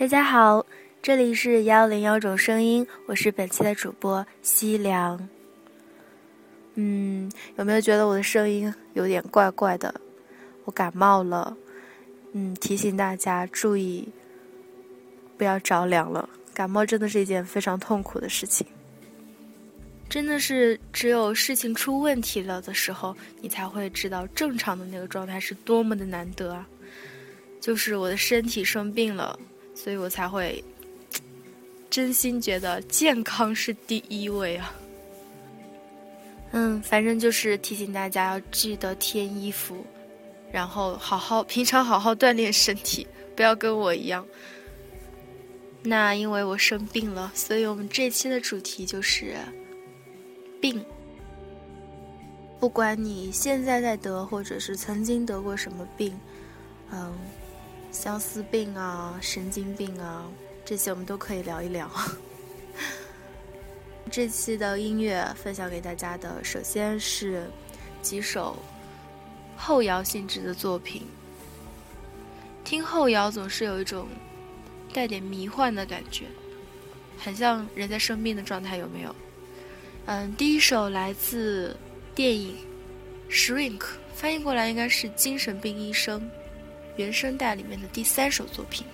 大家好，这里是幺零幺种声音，我是本期的主播西凉。嗯，有没有觉得我的声音有点怪怪的？我感冒了。嗯，提醒大家注意，不要着凉了。感冒真的是一件非常痛苦的事情。真的是只有事情出问题了的时候，你才会知道正常的那个状态是多么的难得啊！就是我的身体生病了，所以我才会真心觉得健康是第一位啊。嗯，反正就是提醒大家要记得添衣服，然后好好平常好好锻炼身体，不要跟我一样。那因为我生病了，所以我们这期的主题就是。病，不管你现在在得，或者是曾经得过什么病，嗯，相思病啊、神经病啊，这些我们都可以聊一聊。这期的音乐分享给大家的，首先是几首后摇性质的作品。听后摇总是有一种带点迷幻的感觉，很像人在生病的状态，有没有？嗯，第一首来自电影《Shrink》，翻译过来应该是“精神病医生”，原声带里面的第三首作品。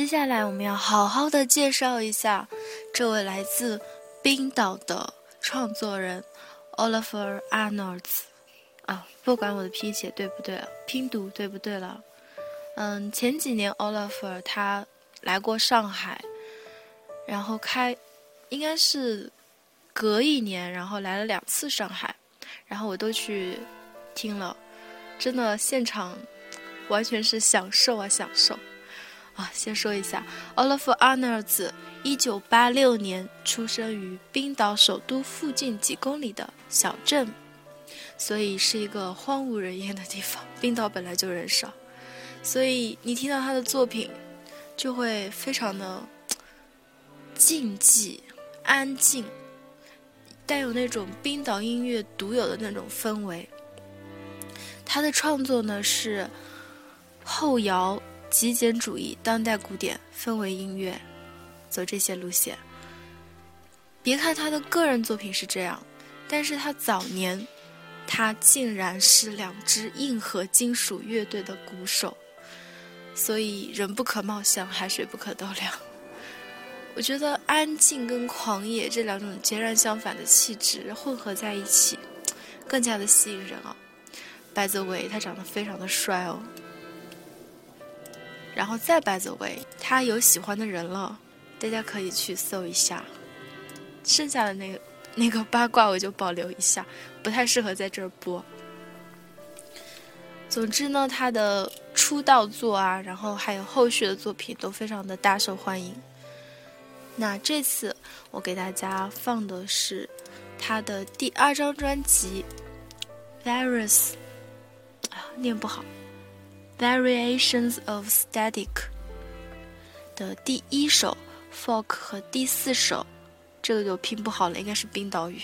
接下来我们要好好的介绍一下这位来自冰岛的创作人 Oliver Arnolds 啊，不管我的拼写对不对，拼读对不对了。嗯，前几年 Oliver 他来过上海，然后开应该是隔一年，然后来了两次上海，然后我都去听了，真的现场完全是享受啊享受。先说一下，Olaf Arnolds，一九八六年出生于冰岛首都附近几公里的小镇，所以是一个荒无人烟的地方。冰岛本来就人少，所以你听到他的作品，就会非常的静寂、安静，带有那种冰岛音乐独有的那种氛围。他的创作呢是后摇。极简主义、当代古典、氛围音乐，走这些路线。别看他的个人作品是这样，但是他早年，他竟然是两支硬核金属乐队的鼓手，所以人不可貌相，海水不可斗量。我觉得安静跟狂野这两种截然相反的气质混合在一起，更加的吸引人啊。白泽伟他长得非常的帅哦。然后再白走位，他有喜欢的人了，大家可以去搜一下。剩下的那个 那个八卦我就保留一下，不太适合在这儿播。总之呢，他的出道作啊，然后还有后续的作品都非常的大受欢迎。那这次我给大家放的是他的第二张专辑《Virus》，啊，念不好。Variations of Static 的第一首 Folk 和第四首，这个就拼不好了，应该是冰岛语。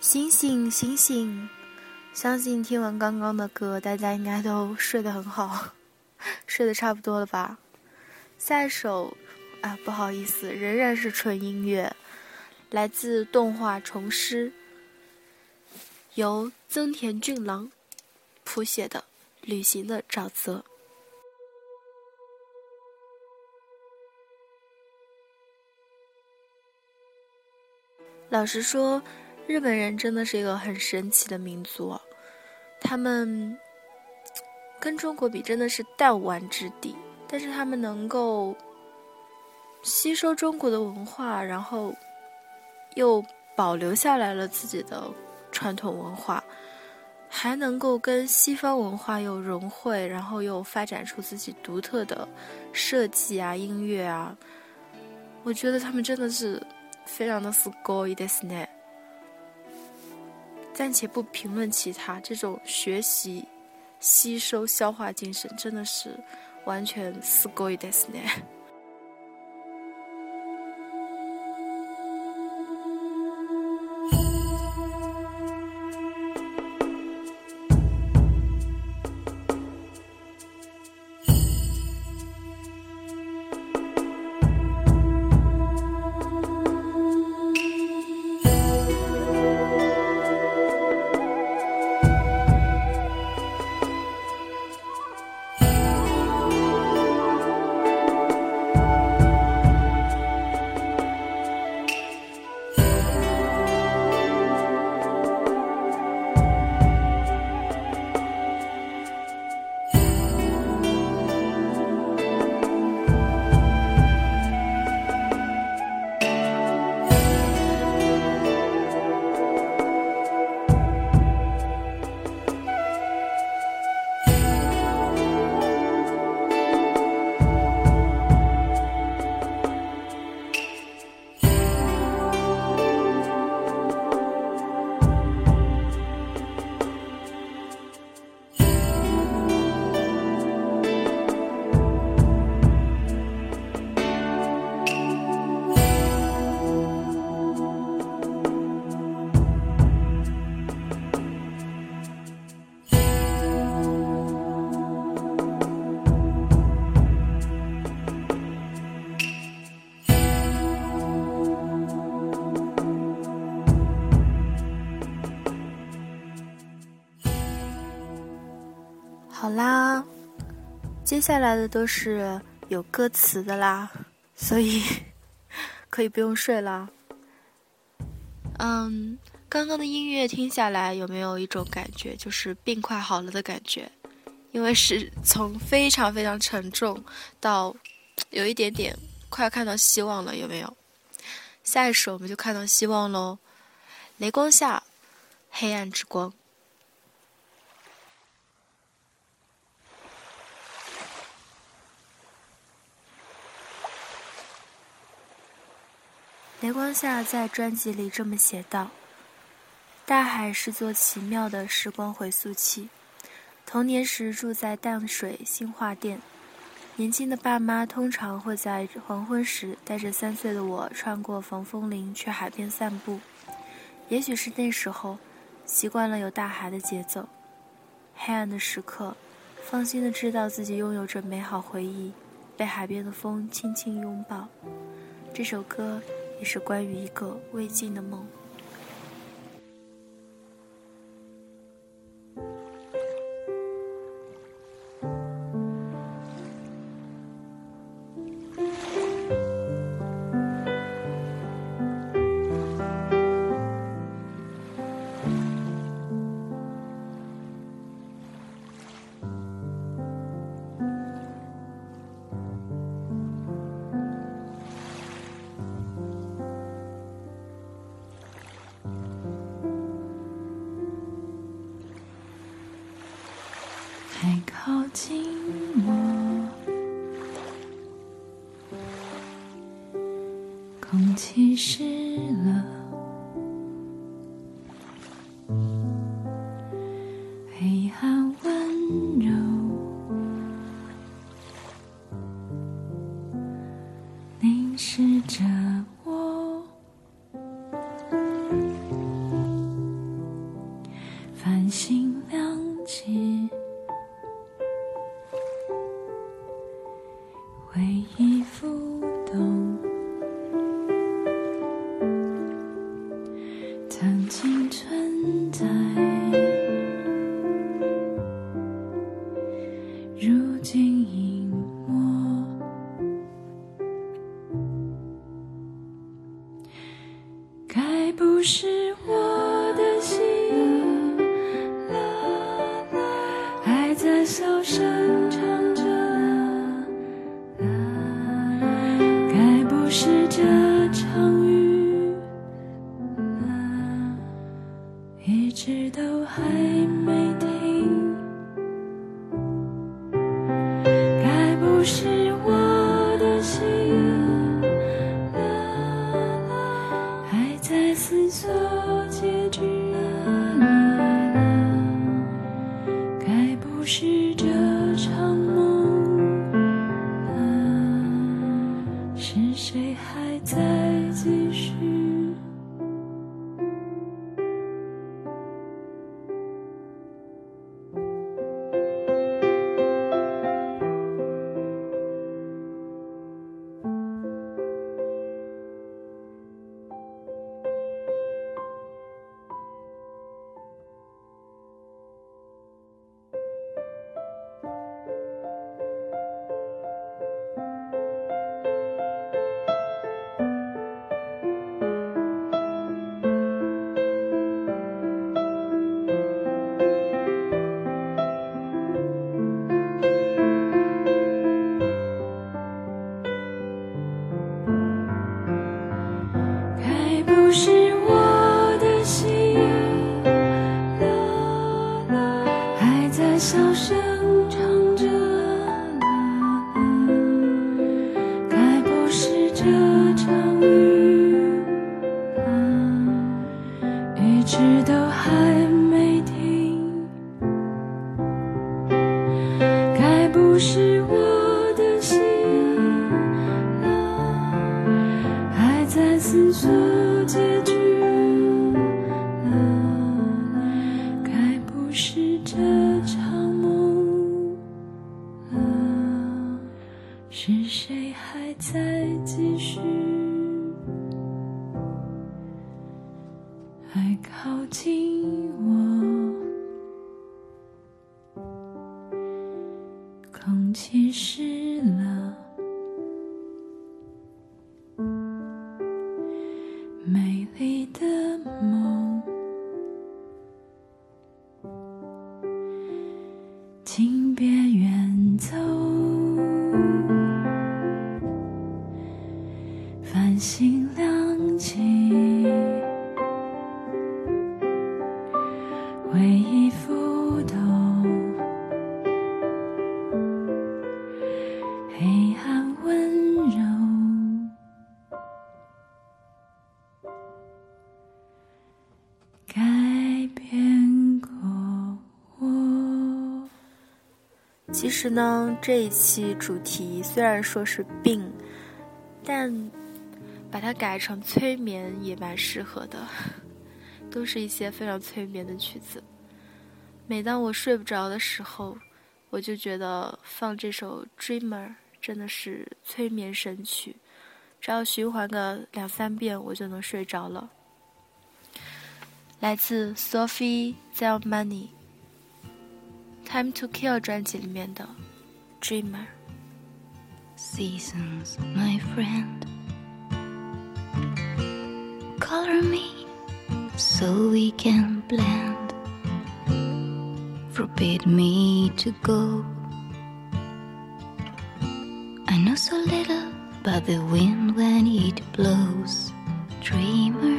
醒醒醒醒相信听完刚刚的歌，大家应该都睡得很好，睡得差不多了吧？下一首，啊，不好意思，仍然是纯音乐，来自动画《虫师》，由增田俊郎谱写的《旅行的沼泽》。老实说。日本人真的是一个很神奇的民族，他们跟中国比真的是弹丸之地，但是他们能够吸收中国的文化，然后又保留下来了自己的传统文化，还能够跟西方文化又融汇，然后又发展出自己独特的设计啊、音乐啊，我觉得他们真的是非常的すごいですね。暂且不评论其他，这种学习、吸收、消化精神真的是 完全すごいですね。接下来的都是有歌词的啦，所以 可以不用睡啦。嗯，刚刚的音乐听下来，有没有一种感觉，就是病快好了的感觉？因为是从非常非常沉重到有一点点快要看到希望了，有没有？下一首我们就看到希望喽，雷光下，黑暗之光。雷光下在专辑里这么写道：“大海是座奇妙的时光回溯器。童年时住在淡水新化店，年轻的爸妈通常会在黄昏时带着三岁的我穿过防风林去海边散步。也许是那时候，习惯了有大海的节奏。黑暗的时刻，放心的知道自己拥有着美好回忆，被海边的风轻轻拥抱。这首歌。”也是关于一个未尽的梦。寂寞空气是相遇了一直实呢，这一期主题虽然说是病，但把它改成催眠也蛮适合的，都是一些非常催眠的曲子。每当我睡不着的时候，我就觉得放这首《Dreamer》真的是催眠神曲，只要循环个两三遍，我就能睡着了。来自 Sophie Zelmani。Time to Kill 专辑里面的 Dreamer。Seasons, my friend, color me so we can blend. Forbid me to go. I know so little about the wind when it blows. Dreamer, dreamer,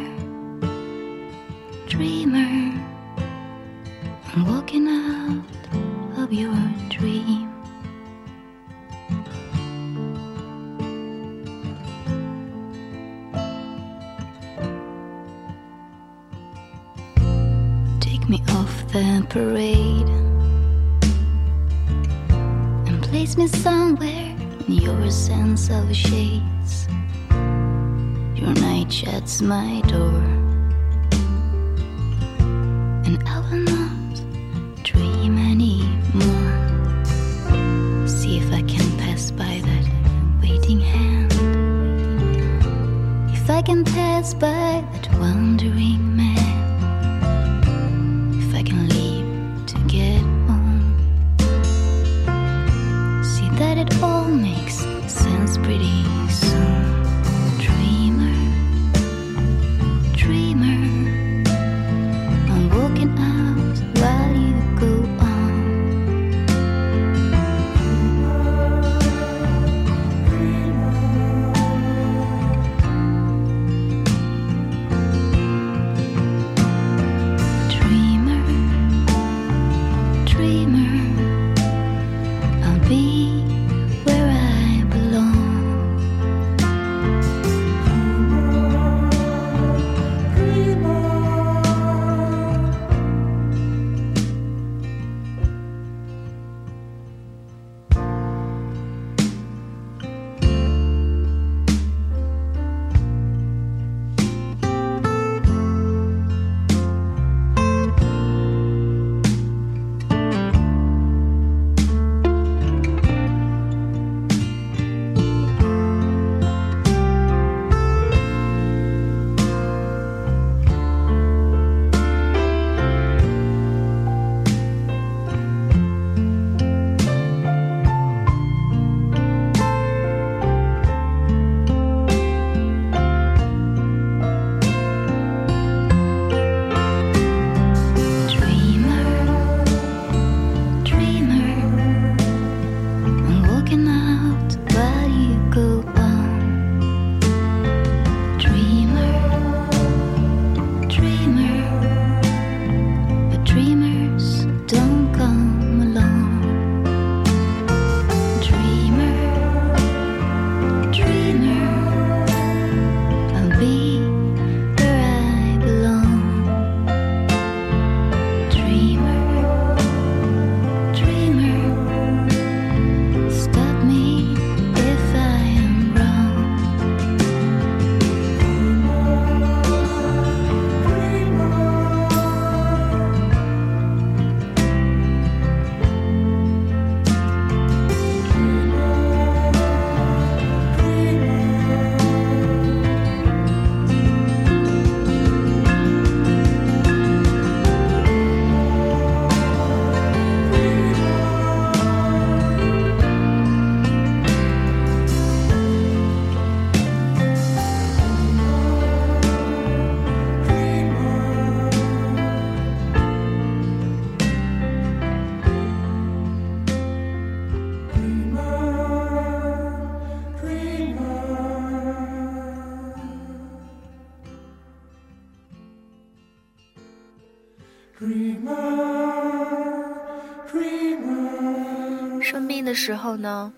时候呢，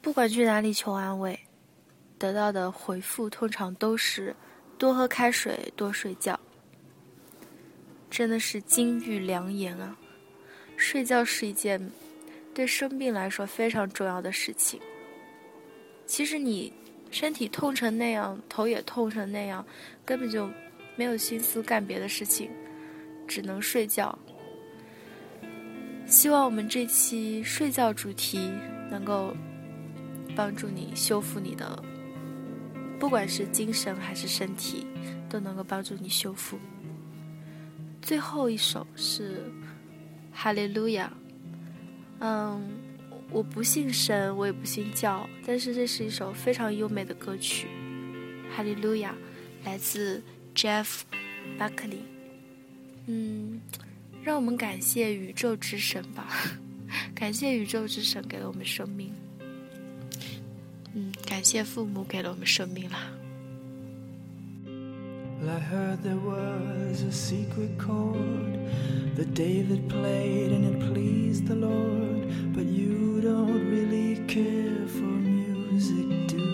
不管去哪里求安慰，得到的回复通常都是多喝开水、多睡觉。真的是金玉良言啊！睡觉是一件对生病来说非常重要的事情。其实你身体痛成那样，头也痛成那样，根本就没有心思干别的事情，只能睡觉。希望我们这期睡觉主题能够帮助你修复你的，不管是精神还是身体，都能够帮助你修复。最后一首是《哈利路亚》。嗯，我不信神，我也不信教，但是这是一首非常优美的歌曲，《哈利路亚》来自 Jeff Buckley。嗯，让我们感谢宇宙之神吧，感谢宇宙之神给了我们生命。嗯，感谢父母给了我们生命啦。I heard there was a secret chord that David played and it pleased the Lord. But you don't really care for music, do you?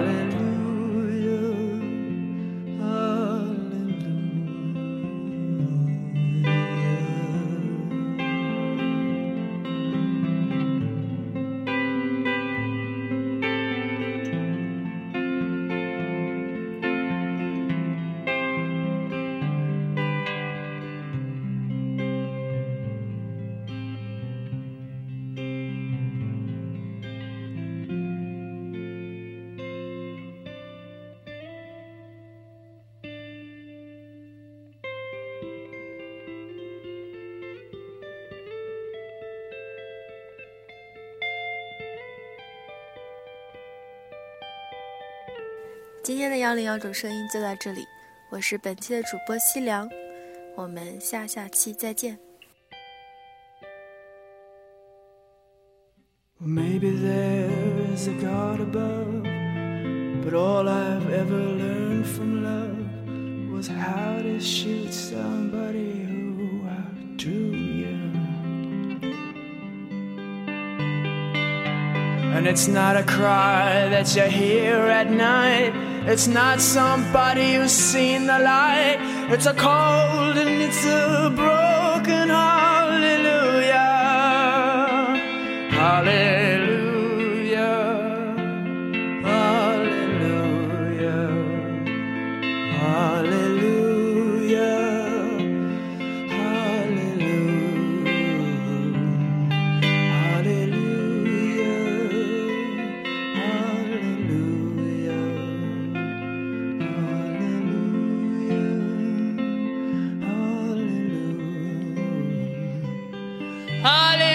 darling. 今天的幺零幺种声音就到这里，我是本期的主播西凉，我们下下期再见。Maybe there is a God above, but all I've ever learned from love was how to shoot somebody who outdrew you. And it's not a cry that you hear at night. It's not somebody who's seen the light. It's a cold and it's a broken hallelujah. Hallelujah. Aleluya.